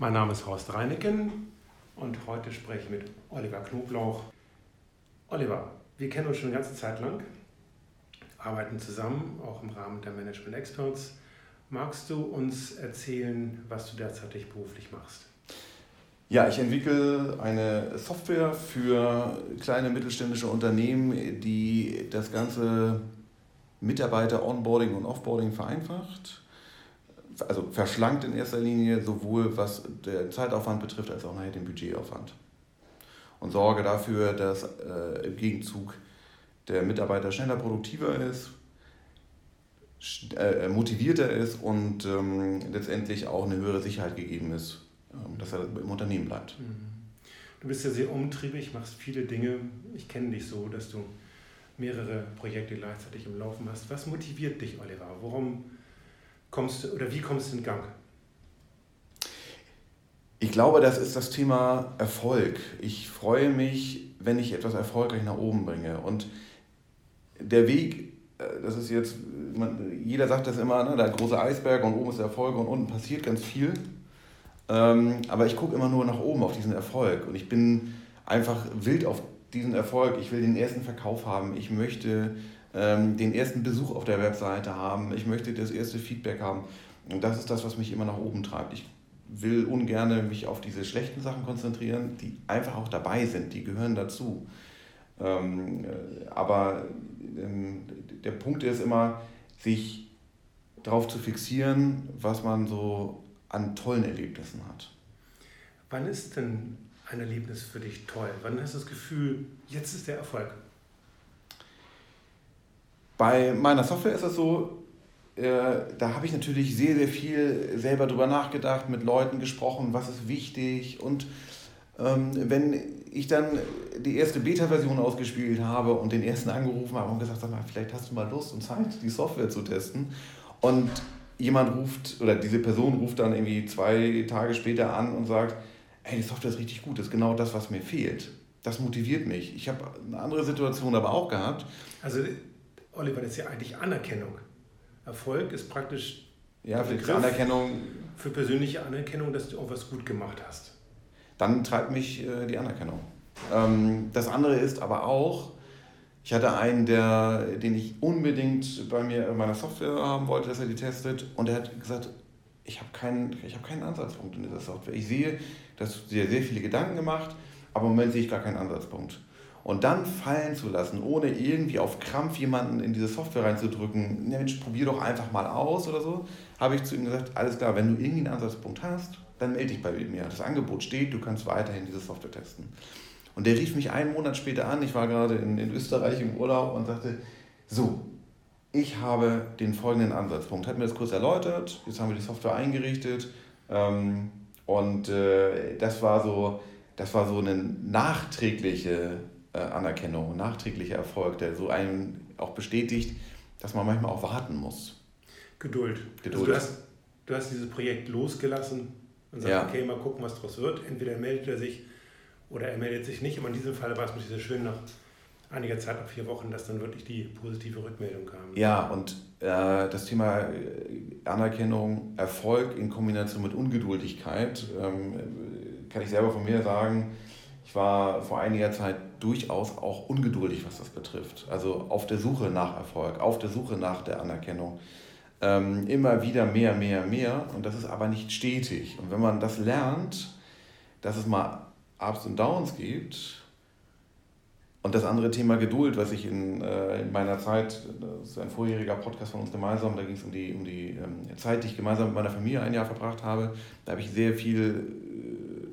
Mein Name ist Horst Reineken und heute spreche ich mit Oliver Knoblauch. Oliver, wir kennen uns schon eine ganze Zeit lang, arbeiten zusammen, auch im Rahmen der Management Experts. Magst du uns erzählen, was du derzeit beruflich machst? Ja, ich entwickle eine Software für kleine mittelständische Unternehmen, die das ganze Mitarbeiter-Onboarding und Offboarding vereinfacht. Also verschlankt in erster Linie sowohl was den Zeitaufwand betrifft, als auch nachher den Budgetaufwand. Und sorge dafür, dass äh, im Gegenzug der Mitarbeiter schneller produktiver ist, äh, motivierter ist und ähm, letztendlich auch eine höhere Sicherheit gegeben ist, ähm, dass er im Unternehmen bleibt. Mhm. Du bist ja sehr umtriebig, machst viele Dinge. Ich kenne dich so, dass du mehrere Projekte gleichzeitig im Laufen hast. Was motiviert dich, Oliver? Warum kommst oder wie kommst du in Gang? Ich glaube, das ist das Thema Erfolg. Ich freue mich, wenn ich etwas erfolgreich nach oben bringe. Und der Weg, äh, das ist jetzt, man, jeder sagt das immer, ne, der große Eisberg und oben ist der Erfolg und unten passiert ganz viel. Ähm, aber ich gucke immer nur nach oben auf diesen Erfolg und ich bin einfach wild auf diesen Erfolg. Ich will den ersten Verkauf haben. Ich möchte ähm, den ersten Besuch auf der Webseite haben. Ich möchte das erste Feedback haben. Und das ist das, was mich immer nach oben treibt. Ich will ungern mich auf diese schlechten Sachen konzentrieren, die einfach auch dabei sind, die gehören dazu. Ähm, äh, aber ähm, der Punkt ist immer, sich darauf zu fixieren, was man so an tollen Erlebnissen hat. Wann ist denn ein Erlebnis für dich toll? Wann hast du das Gefühl, jetzt ist der Erfolg? Bei meiner Software ist es so, äh, da habe ich natürlich sehr, sehr viel selber drüber nachgedacht, mit Leuten gesprochen, was ist wichtig. Und ähm, wenn ich dann die erste Beta-Version ausgespielt habe und den ersten angerufen habe und gesagt habe, vielleicht hast du mal Lust und Zeit, die Software zu testen. Und jemand ruft, oder diese Person ruft dann irgendwie zwei Tage später an und sagt, hey, die Software ist richtig gut, das ist genau das, was mir fehlt. Das motiviert mich. Ich habe eine andere Situation aber auch gehabt. Also, Oliver, das ist ja eigentlich Anerkennung. Erfolg ist praktisch ja, für Anerkennung. Für persönliche Anerkennung, dass du auch was gut gemacht hast. Dann treibt mich äh, die Anerkennung. Ähm, das andere ist aber auch, ich hatte einen, der, den ich unbedingt bei mir in meiner Software haben wollte, dass er die testet. Und er hat gesagt, ich habe keinen, hab keinen Ansatzpunkt in dieser Software. Ich sehe, dass du dir sehr viele Gedanken gemacht, aber im Moment sehe ich gar keinen Ansatzpunkt. Und dann fallen zu lassen, ohne irgendwie auf Krampf jemanden in diese Software reinzudrücken, Mensch, probier doch einfach mal aus oder so, habe ich zu ihm gesagt, alles klar, wenn du irgendwie einen Ansatzpunkt hast, dann melde dich bei mir. Das Angebot steht, du kannst weiterhin diese Software testen. Und der rief mich einen Monat später an, ich war gerade in, in Österreich im Urlaub und sagte, so, ich habe den folgenden Ansatzpunkt. Hat mir das kurz erläutert, jetzt haben wir die Software eingerichtet ähm, und äh, das, war so, das war so eine nachträgliche äh, Anerkennung, nachträglicher Erfolg, der so einen auch bestätigt, dass man manchmal auch warten muss. Geduld. Geduld. Also du, hast, du hast dieses Projekt losgelassen und sagst, ja. okay, mal gucken, was daraus wird. Entweder meldet er sich oder er meldet sich nicht. Aber in diesem Fall war es natürlich sehr schön nach einiger Zeit, nach vier Wochen, dass dann wirklich die positive Rückmeldung kam. Ja, und äh, das Thema äh, Anerkennung, Erfolg in Kombination mit Ungeduldigkeit, ähm, kann ich selber von mir sagen, ich war vor einiger Zeit durchaus auch ungeduldig, was das betrifft. Also auf der Suche nach Erfolg, auf der Suche nach der Anerkennung. Ähm, immer wieder mehr, mehr, mehr. Und das ist aber nicht stetig. Und wenn man das lernt, dass es mal Ups und Downs gibt. Und das andere Thema Geduld, was ich in, äh, in meiner Zeit, das ist ein vorheriger Podcast von uns gemeinsam, da ging es um die, um die ähm, Zeit, die ich gemeinsam mit meiner Familie ein Jahr verbracht habe. Da habe ich sehr viel,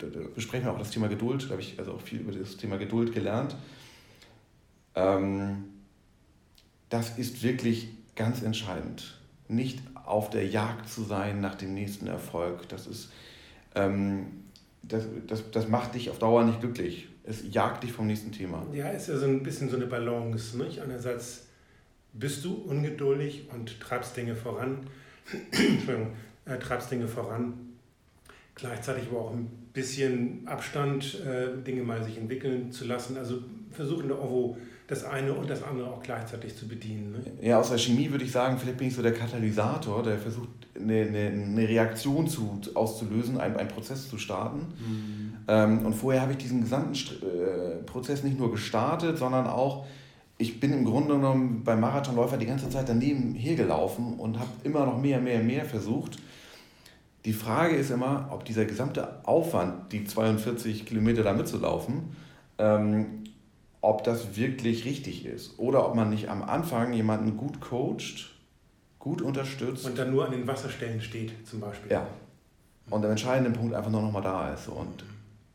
da, besprechen wir auch das Thema Geduld, da habe ich also auch viel über das Thema Geduld gelernt. Ähm, das ist wirklich ganz entscheidend. Nicht auf der Jagd zu sein nach dem nächsten Erfolg. Das ist, ähm, das, das, das macht dich auf Dauer nicht glücklich. Es jagt dich vom nächsten Thema. Ja, ist ja so ein bisschen so eine Balance. Nicht? Einerseits bist du ungeduldig und treibst Dinge voran. Entschuldigung, äh, treibst Dinge voran. Gleichzeitig aber auch ein bisschen Abstand, äh, Dinge mal sich entwickeln zu lassen. Also versuchen irgendwo das eine und das andere auch gleichzeitig zu bedienen. Ne? Ja, aus der Chemie würde ich sagen, vielleicht bin ich so der Katalysator, der versucht, eine, eine, eine Reaktion zu, auszulösen, einen, einen Prozess zu starten. Mhm. Ähm, und vorher habe ich diesen gesamten äh, Prozess nicht nur gestartet, sondern auch, ich bin im Grunde genommen beim Marathonläufer die ganze Zeit daneben hergelaufen und habe immer noch mehr, mehr, mehr versucht. Die Frage ist immer, ob dieser gesamte Aufwand, die 42 Kilometer da mitzulaufen, ähm, ob das wirklich richtig ist. Oder ob man nicht am Anfang jemanden gut coacht, gut unterstützt. Und dann nur an den Wasserstellen steht, zum Beispiel. Ja. Und am entscheidenden Punkt einfach nur noch mal da ist. Und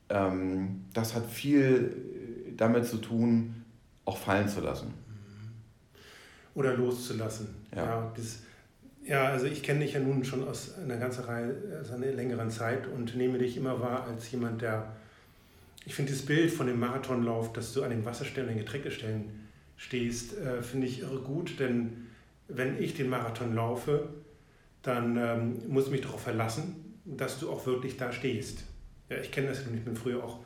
ähm, das hat viel damit zu tun, auch fallen zu lassen. Oder loszulassen. Ja. Ja, das, ja also ich kenne dich ja nun schon aus einer ganzen Reihe, aus einer längeren Zeit und nehme dich immer wahr als jemand, der ich finde das Bild von dem Marathonlauf, dass du an den Wasserstellen, an den Getränkestellen stehst, äh, finde ich irre gut, denn wenn ich den Marathon laufe, dann ähm, muss ich mich darauf verlassen, dass du auch wirklich da stehst. Ja, ich kenne das ich bin früher auch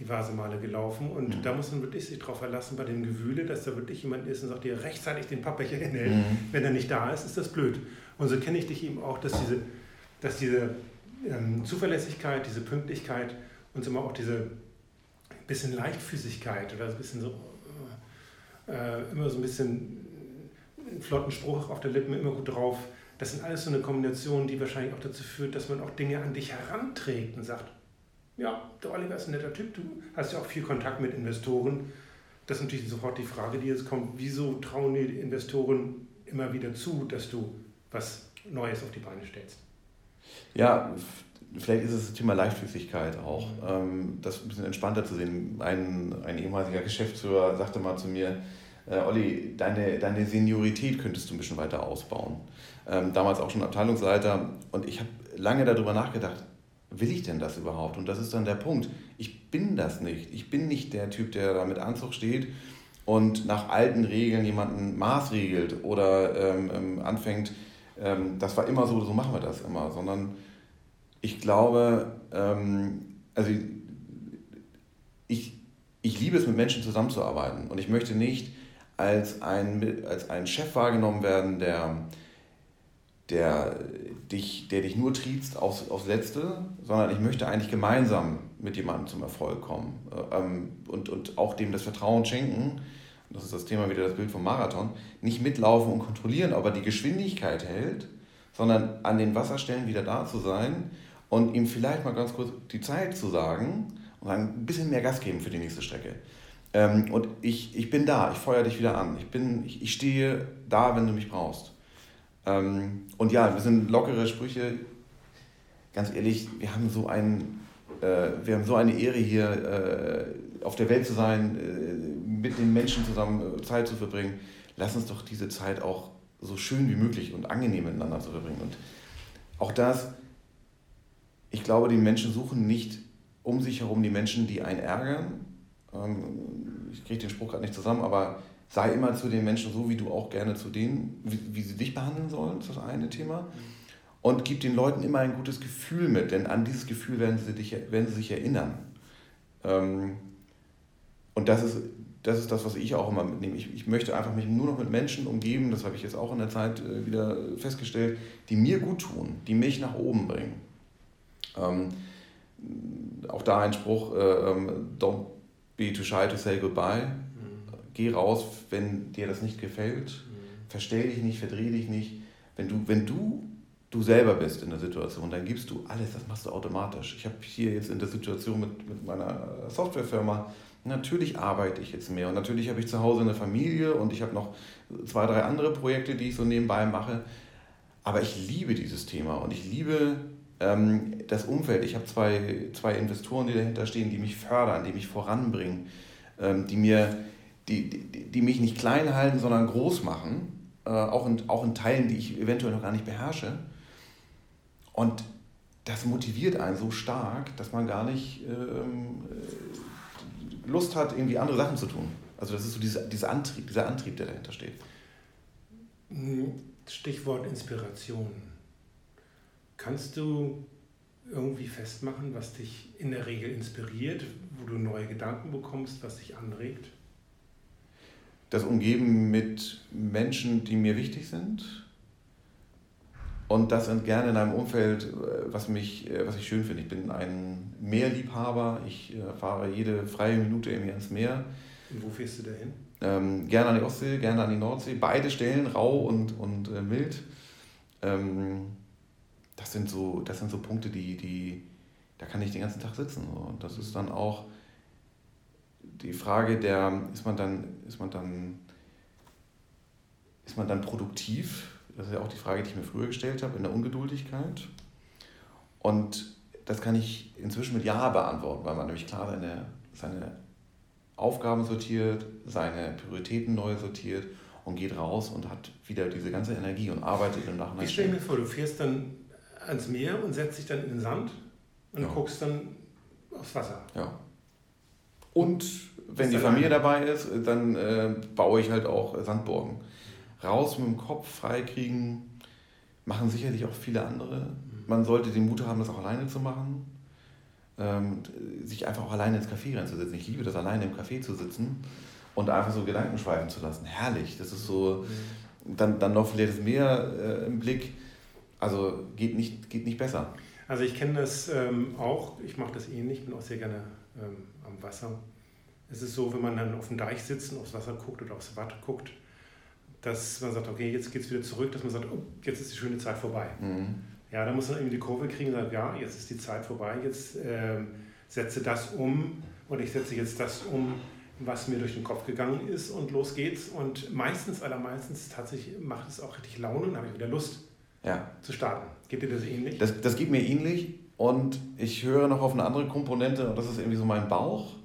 diverse Male gelaufen und mhm. da muss man wirklich sich darauf verlassen bei dem Gewühle, dass da wirklich jemand ist und sagt dir rechtzeitig den Pappbecher hinhält. Mhm. Wenn er nicht da ist, ist das blöd. Und so kenne ich dich eben auch, dass diese, dass diese ähm, Zuverlässigkeit, diese Pünktlichkeit uns immer auch diese bisschen Leichtfüßigkeit oder ein bisschen so, äh, immer so ein bisschen einen flotten Spruch auf der Lippen, immer gut drauf. Das sind alles so eine Kombination, die wahrscheinlich auch dazu führt, dass man auch Dinge an dich heranträgt und sagt, ja, der Oliver ist ein netter Typ, du hast ja auch viel Kontakt mit Investoren. Das ist natürlich sofort die Frage, die jetzt kommt, wieso trauen die Investoren immer wieder zu, dass du was Neues auf die Beine stellst? Ja, vielleicht ist es das Thema Leichtfüßigkeit auch, ähm, das ein bisschen entspannter zu sehen. Ein, ein ehemaliger Geschäftsführer sagte mal zu mir, äh, Olli, deine, deine Seniorität könntest du ein bisschen weiter ausbauen. Ähm, damals auch schon Abteilungsleiter und ich habe lange darüber nachgedacht, will ich denn das überhaupt? Und das ist dann der Punkt. Ich bin das nicht. Ich bin nicht der Typ, der da mit Anzug steht und nach alten Regeln jemanden maßregelt oder ähm, ähm anfängt, ähm, das war immer so, so machen wir das immer, sondern ich glaube, ähm, also ich, ich liebe es, mit Menschen zusammenzuarbeiten und ich möchte nicht als ein, als ein Chef wahrgenommen werden, der, der, dich, der dich nur triezt aufs, aufs Letzte, sondern ich möchte eigentlich gemeinsam mit jemandem zum Erfolg kommen ähm, und, und auch dem das Vertrauen schenken. Das ist das Thema wieder das Bild vom Marathon. Nicht mitlaufen und kontrollieren, ob er die Geschwindigkeit hält, sondern an den Wasserstellen wieder da zu sein und ihm vielleicht mal ganz kurz die Zeit zu sagen und sagen, ein bisschen mehr Gas geben für die nächste Strecke. Ähm, und ich, ich bin da, ich feuere dich wieder an. Ich, bin, ich, ich stehe da, wenn du mich brauchst. Ähm, und ja, wir sind lockere Sprüche. Ganz ehrlich, wir haben so, ein, äh, wir haben so eine Ehre hier, äh, auf der Welt zu sein, äh, mit den Menschen zusammen äh, Zeit zu verbringen. Lass uns doch diese Zeit auch so schön wie möglich und angenehm miteinander zu verbringen. Und auch das, ich glaube, die Menschen suchen nicht um sich herum die Menschen, die einen ärgern. Ähm, ich kriege den Spruch gerade nicht zusammen, aber sei immer zu den Menschen so, wie du auch gerne zu denen, wie, wie sie dich behandeln sollen, das ist das eine Thema. Und gib den Leuten immer ein gutes Gefühl mit, denn an dieses Gefühl werden sie, dich, werden sie sich erinnern. Ähm, und das ist, das ist das, was ich auch immer mitnehme. Ich, ich möchte einfach mich nur noch mit Menschen umgeben, das habe ich jetzt auch in der Zeit äh, wieder festgestellt, die mir gut tun, die mich nach oben bringen. Ähm, auch da ein Spruch, äh, ähm, don't be too shy to say goodbye. Geh raus, wenn dir das nicht gefällt. Mhm. Verstell dich nicht, verdreh dich nicht. Wenn du, wenn du du selber bist in der Situation, dann gibst du alles, das machst du automatisch. Ich habe hier jetzt in der Situation mit, mit meiner Softwarefirma, natürlich arbeite ich jetzt mehr und natürlich habe ich zu Hause eine Familie und ich habe noch zwei, drei andere Projekte, die ich so nebenbei mache. Aber ich liebe dieses Thema und ich liebe ähm, das Umfeld. Ich habe zwei, zwei Investoren, die dahinter stehen, die mich fördern, die mich voranbringen, ähm, die, mir, die, die, die mich nicht klein halten, sondern groß machen, äh, auch, in, auch in Teilen, die ich eventuell noch gar nicht beherrsche. Und das motiviert einen so stark, dass man gar nicht ähm, äh, Lust hat, irgendwie andere Sachen zu tun. Also das ist so dieser, dieser, Antrieb, dieser Antrieb, der dahinter steht. Stichwort Inspiration. Kannst du irgendwie festmachen, was dich in der Regel inspiriert, wo du neue Gedanken bekommst, was dich anregt? Das Umgeben mit Menschen, die mir wichtig sind. Und das gerne in einem Umfeld, äh, was, mich, äh, was ich schön finde. Ich bin ein Meerliebhaber. Ich äh, fahre jede freie Minute irgendwie ans Meer. Und wo fährst du da hin? Ähm, gerne an die Ostsee, gerne an die Nordsee. Beide Stellen, rau und, und äh, mild. Ähm, das, sind so, das sind so Punkte, die, die, da kann ich den ganzen Tag sitzen. Und das ist dann auch die Frage der, ist man dann, ist man dann, ist man dann produktiv? Das ist ja auch die Frage, die ich mir früher gestellt habe, in der Ungeduldigkeit. Und das kann ich inzwischen mit Ja beantworten, weil man nämlich klar seine, seine Aufgaben sortiert, seine Prioritäten neu sortiert und geht raus und hat wieder diese ganze Energie und arbeitet im Nachhinein. Ich stelle mir vor, du fährst dann ans Meer und setzt dich dann in den Sand und ja. guckst dann aufs Wasser. Ja. Und wenn die Familie dabei ist, dann äh, baue ich halt auch Sandburgen raus mit dem Kopf freikriegen, machen sicherlich auch viele andere. Man sollte den Mut haben, das auch alleine zu machen. Ähm, sich einfach auch alleine ins Café reinzusetzen. Ich liebe das, alleine im Café zu sitzen und einfach so Gedanken schweifen zu lassen. Herrlich. Das ist so, dann, dann noch vielleicht das Meer äh, im Blick. Also geht nicht, geht nicht besser. Also ich kenne das ähm, auch, ich mache das ähnlich, bin auch sehr gerne ähm, am Wasser. Es ist so, wenn man dann auf dem Deich sitzt und aufs Wasser guckt oder aufs Watt guckt, dass man sagt, okay, jetzt geht es wieder zurück, dass man sagt, oh, jetzt ist die schöne Zeit vorbei. Mhm. Ja, da muss man irgendwie die Kurve kriegen und sagen, ja, jetzt ist die Zeit vorbei, jetzt ähm, setze das um und ich setze jetzt das um, was mir durch den Kopf gegangen ist und los geht's. Und meistens, allermeistens tatsächlich macht es auch richtig Laune und habe ich wieder Lust ja. zu starten. Geht dir das ähnlich? Das, das geht mir ähnlich und ich höre noch auf eine andere Komponente und das ist irgendwie so mein Bauch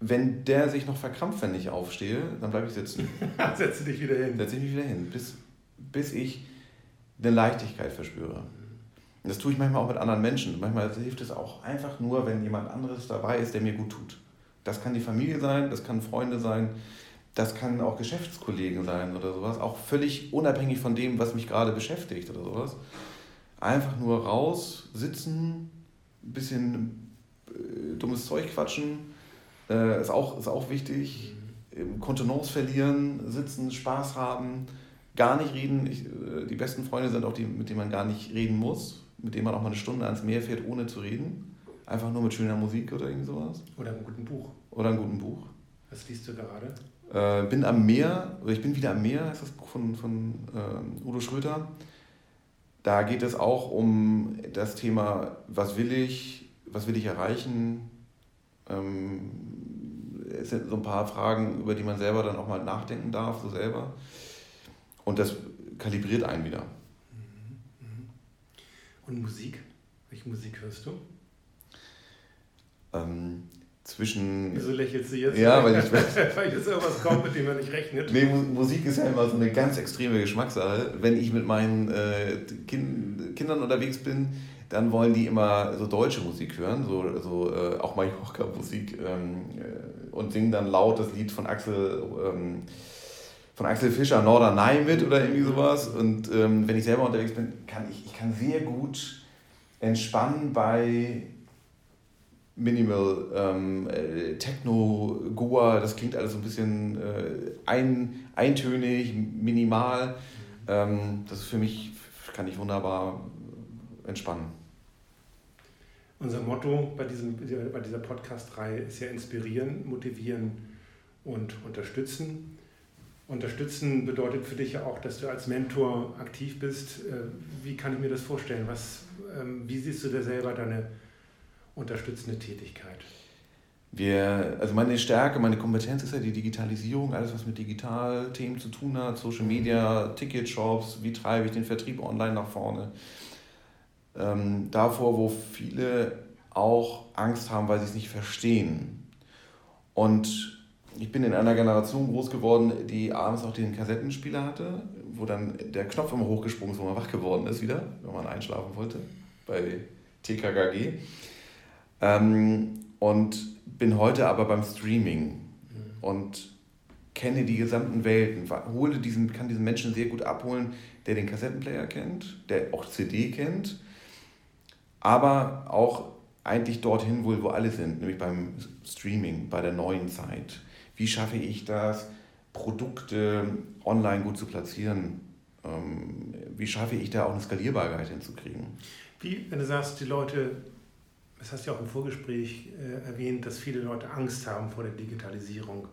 wenn der sich noch verkrampft, wenn ich aufstehe, dann bleibe ich sitzen. Setze dich wieder hin. Setze ich mich wieder hin, bis, bis ich eine Leichtigkeit verspüre. Und das tue ich manchmal auch mit anderen Menschen. Manchmal hilft es auch einfach nur, wenn jemand anderes dabei ist, der mir gut tut. Das kann die Familie sein, das kann Freunde sein, das kann auch Geschäftskollegen sein oder sowas. Auch völlig unabhängig von dem, was mich gerade beschäftigt oder sowas. Einfach nur raus, sitzen, ein bisschen äh, dummes Zeug quatschen äh, ist, auch, ist auch wichtig. Mhm. Kontenance verlieren, sitzen, Spaß haben, gar nicht reden. Ich, äh, die besten Freunde sind auch die, mit denen man gar nicht reden muss, mit denen man auch mal eine Stunde ans Meer fährt, ohne zu reden. Einfach nur mit schöner Musik oder irgend sowas. Oder einem guten Buch. Oder einem guten Buch. Was liest du gerade? Äh, bin am Meer, oder ich bin wieder am Meer, heißt das Buch von, von äh, Udo Schröter. Da geht es auch um das Thema, was will ich, was will ich erreichen, ähm, es sind so ein paar Fragen, über die man selber dann auch mal nachdenken darf, so selber. Und das kalibriert einen wieder. Mhm, mhm. Und Musik? Welche Musik hörst du? Ähm, zwischen. Wieso lächelst du jetzt? Ja, weil ich. weil jetzt irgendwas kommt, mit dem man nicht rechnet. Nee, Musik ist ja immer so eine ganz extreme Geschmackssache. Wenn ich mit meinen äh, kind, Kindern unterwegs bin, dann wollen die immer so deutsche Musik hören, so, so äh, auch Mallorca-Musik ähm, äh, und singen dann laut das Lied von Axel, ähm, von Axel Fischer, Norderney mit oder irgendwie sowas. Und ähm, wenn ich selber unterwegs bin, kann ich, ich kann sehr gut entspannen bei Minimal, ähm, äh, Techno, Goa, das klingt alles so ein bisschen äh, ein, eintönig, minimal. Ähm, das ist für mich, kann ich wunderbar entspannen. Unser Motto bei, diesem, bei dieser Podcast-Reihe ist ja inspirieren, motivieren und unterstützen. Unterstützen bedeutet für dich ja auch, dass du als Mentor aktiv bist. Äh, wie kann ich mir das vorstellen? Was, ähm, wie siehst du da selber deine unterstützende Tätigkeit? Wir, also meine Stärke, meine Kompetenz ist ja die Digitalisierung, alles was mit Digitalthemen zu tun hat, Social Media, Ticketshops, wie treibe ich den Vertrieb online nach vorne ähm, davor, wo viele auch Angst haben, weil sie es nicht verstehen. Und ich bin in einer Generation groß geworden, die abends noch den Kassettenspieler hatte, wo dann der Knopf immer hochgesprungen ist, wo man wach geworden ist wieder, wenn man einschlafen wollte, bei TKKG. Ähm, und bin heute aber beim Streaming mhm. und kenne die gesamten Welten, hole diesen, kann diesen Menschen sehr gut abholen, der den Kassettenplayer kennt, der auch CD kennt aber auch eigentlich dorthin wohl, wo alle sind, nämlich beim Streaming, bei der neuen Zeit. Wie schaffe ich das, Produkte online gut zu platzieren? Ähm, wie schaffe ich da auch eine Skalierbarkeit hinzukriegen. Wie, wenn du sagst, die Leute, das hast du ja auch im Vorgespräch äh, erwähnt, dass viele Leute Angst haben vor der Digitalisierung.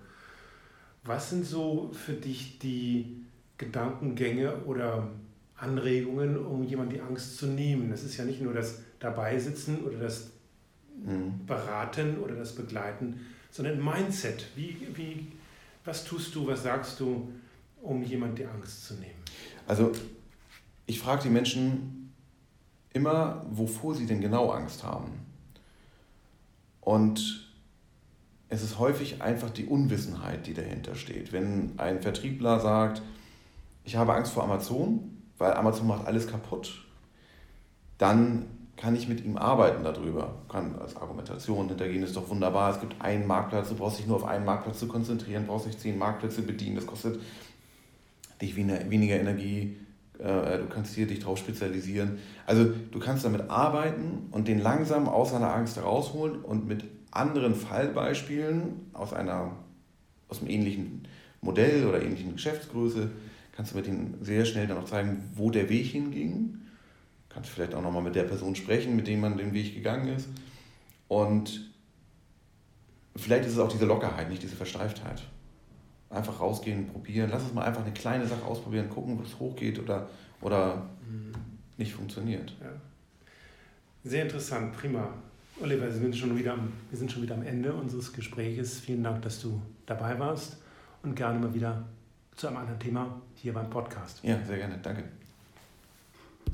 Was sind so für dich die Gedankengänge oder Anregungen, um jemand die Angst zu nehmen? Das ist ja nicht nur das Dabeisitzen oder das mhm. Beraten oder das Begleiten, sondern Mindset. Wie, wie, was tust du, was sagst du, um jemand die Angst zu nehmen? Also ich frage die Menschen immer, wovor sie denn genau Angst haben. Und es ist häufig einfach die Unwissenheit, die dahinter steht. Wenn ein Vertriebler sagt, ich habe Angst vor Amazon, weil Amazon macht alles kaputt, dann kann ich mit ihm arbeiten darüber. Kann als Argumentation hintergehen, ist doch wunderbar. Es gibt einen Marktplatz, du brauchst dich nur auf einen Marktplatz zu konzentrieren, brauchst nicht zehn Marktplätze bedienen, das kostet dich weniger Energie, äh, du kannst hier dich drauf spezialisieren. Also du kannst damit arbeiten und den langsam aus seiner Angst herausholen und mit anderen Fallbeispielen aus, einer, aus einem ähnlichen Modell oder ähnlichen Geschäftsgröße kannst du mit ihnen sehr schnell dann auch zeigen, wo der Weg hinging. Kannst vielleicht auch nochmal mit der Person sprechen, mit dem man den Weg gegangen ist. Und vielleicht ist es auch diese Lockerheit, nicht diese Versteiftheit. Einfach rausgehen, probieren. Lass uns mal einfach eine kleine Sache ausprobieren, gucken, ob es hochgeht oder, oder mhm. nicht funktioniert. Ja. Sehr interessant, prima. Oliver, wir sind, schon wieder am, wir sind schon wieder am Ende unseres Gespräches. Vielen Dank, dass du dabei warst und gerne mal wieder zu einem anderen Thema hier beim Podcast. Ja, sehr gerne. Danke.